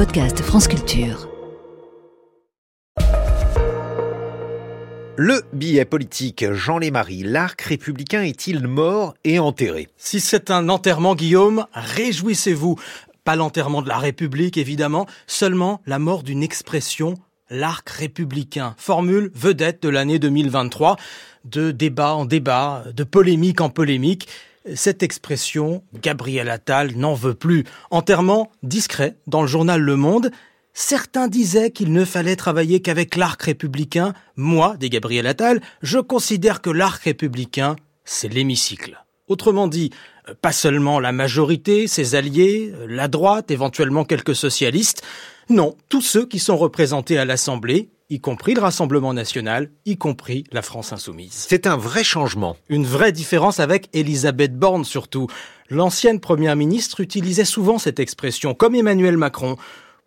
podcast France Culture. Le billet politique Jean Lémarie, l'arc républicain est-il mort et enterré? Si c'est un enterrement, Guillaume, réjouissez-vous. Pas l'enterrement de la République, évidemment, seulement la mort d'une expression, l'arc républicain. Formule vedette de l'année 2023, de débat en débat, de polémique en polémique. Cette expression, Gabriel Attal n'en veut plus. Enterrement discret dans le journal Le Monde. Certains disaient qu'il ne fallait travailler qu'avec l'arc républicain. Moi, dit Gabriel Attal, je considère que l'arc républicain, c'est l'hémicycle. Autrement dit, pas seulement la majorité, ses alliés, la droite, éventuellement quelques socialistes. Non, tous ceux qui sont représentés à l'Assemblée, y compris le Rassemblement national, y compris la France insoumise. C'est un vrai changement. Une vraie différence avec Elisabeth Borne surtout. L'ancienne première ministre utilisait souvent cette expression, comme Emmanuel Macron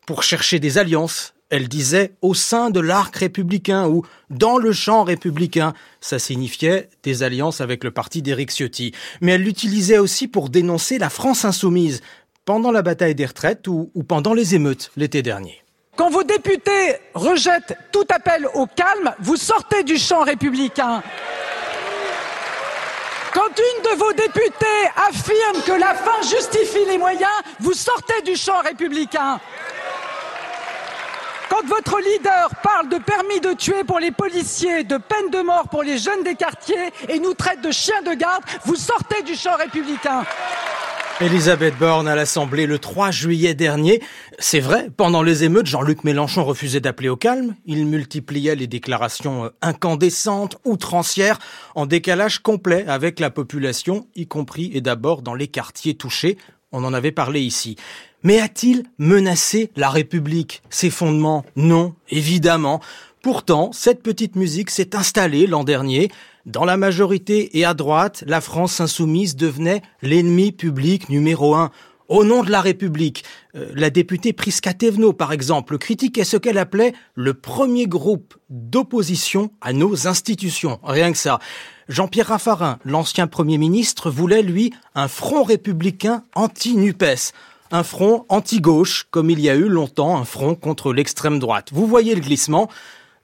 pour chercher des alliances. Elle disait au sein de l'arc républicain ou dans le champ républicain. Ça signifiait des alliances avec le parti d'Éric Ciotti. Mais elle l'utilisait aussi pour dénoncer la France insoumise pendant la bataille des retraites ou, ou pendant les émeutes l'été dernier. Quand vos députés rejettent tout appel au calme, vous sortez du champ républicain. Quand une de vos députés affirme que la fin justifie les moyens, vous sortez du champ républicain. Quand votre leader parle de permis de tuer pour les policiers, de peine de mort pour les jeunes des quartiers et nous traite de chiens de garde, vous sortez du champ républicain. Elisabeth Borne à l'Assemblée le 3 juillet dernier. C'est vrai, pendant les émeutes, Jean-Luc Mélenchon refusait d'appeler au calme. Il multipliait les déclarations euh, incandescentes, outrancières, en décalage complet avec la population, y compris et d'abord dans les quartiers touchés. On en avait parlé ici. Mais a-t-il menacé la République, ses fondements? Non, évidemment. Pourtant, cette petite musique s'est installée l'an dernier. Dans la majorité et à droite, la France insoumise devenait l'ennemi public numéro un. Au nom de la République, euh, la députée Prisca Thévenot, par exemple, critiquait ce qu'elle appelait le premier groupe d'opposition à nos institutions. Rien que ça. Jean-Pierre Raffarin, l'ancien Premier ministre, voulait, lui, un front républicain anti-NUPES. Un front anti-gauche, comme il y a eu longtemps un front contre l'extrême droite. Vous voyez le glissement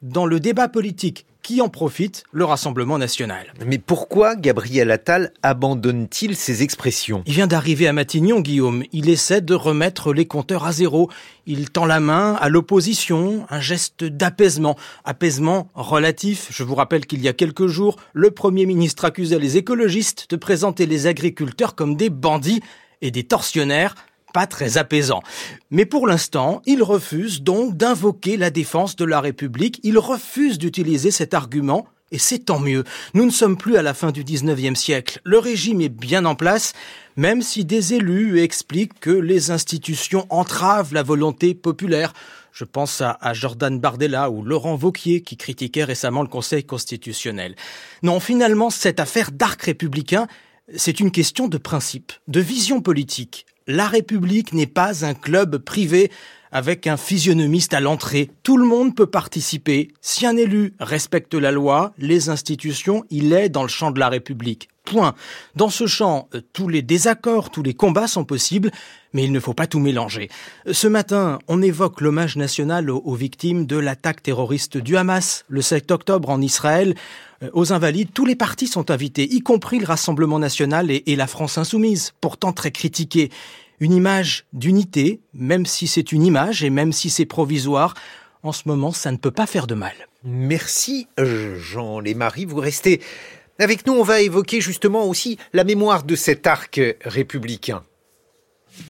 dans le débat politique qui en profite Le Rassemblement national. Mais pourquoi Gabriel Attal abandonne-t-il ses expressions? Il vient d'arriver à Matignon, Guillaume. Il essaie de remettre les compteurs à zéro. Il tend la main à l'opposition, un geste d'apaisement. Apaisement relatif. Je vous rappelle qu'il y a quelques jours, le Premier ministre accusait les écologistes de présenter les agriculteurs comme des bandits et des tortionnaires pas très apaisant. Mais pour l'instant, il refuse donc d'invoquer la défense de la République, il refuse d'utiliser cet argument, et c'est tant mieux. Nous ne sommes plus à la fin du 19e siècle. Le régime est bien en place, même si des élus expliquent que les institutions entravent la volonté populaire. Je pense à, Jordan Bardella ou Laurent Vauquier qui critiquaient récemment le Conseil constitutionnel. Non, finalement, cette affaire d'arc républicain, c'est une question de principe, de vision politique la République n'est pas un club privé avec un physionomiste à l'entrée. Tout le monde peut participer. Si un élu respecte la loi, les institutions, il est dans le champ de la République. Point. Dans ce champ, euh, tous les désaccords, tous les combats sont possibles, mais il ne faut pas tout mélanger. Ce matin, on évoque l'hommage national aux, victimes de l'attaque terroriste du Hamas le 7 octobre en Israël. Euh, aux invalides, tous les partis sont invités, y compris le Rassemblement national et, la France insoumise, pourtant très critiquée. Une image d'unité, même si c'est une image et même si c'est provisoire, en ce moment, ça ne peut pas faire de mal. Merci Jean Lémarie. Vous restez avec nous. On va évoquer justement aussi la mémoire de cet arc républicain.